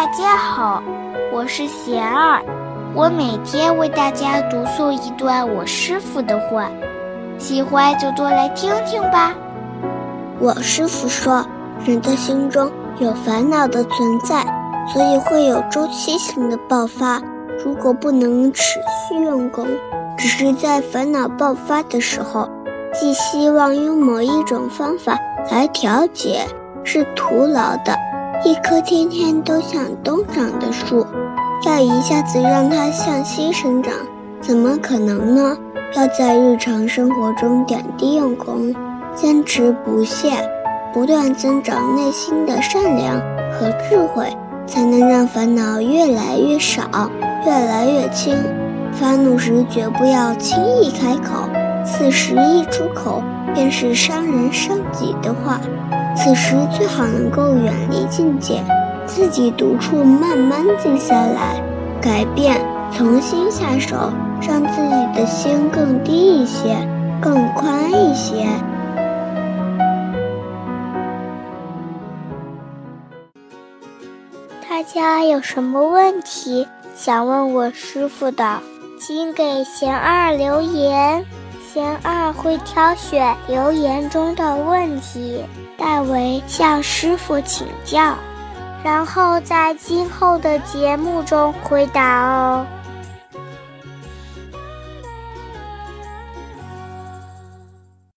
大家好，我是贤儿，我每天为大家读诵一段我师傅的话，喜欢就多来听听吧。我师傅说，人的心中有烦恼的存在，所以会有周期性的爆发。如果不能持续用功，只是在烦恼爆发的时候，寄希望用某一种方法来调节，是徒劳的。一棵天天都向东长的树，要一下子让它向西生长，怎么可能呢？要在日常生活中点滴用功，坚持不懈，不断增长内心的善良和智慧，才能让烦恼越来越少，越来越轻。发怒时绝不要轻易开口，此时一出口便是伤人伤己的话。此时最好能够远离境界，自己独处，慢慢静下来，改变，重新下手，让自己的心更低一些，更宽一些。大家有什么问题想问我师傅的，请给贤二留言，贤二会挑选留言中的问题。代为向师傅请教，然后在今后的节目中回答哦。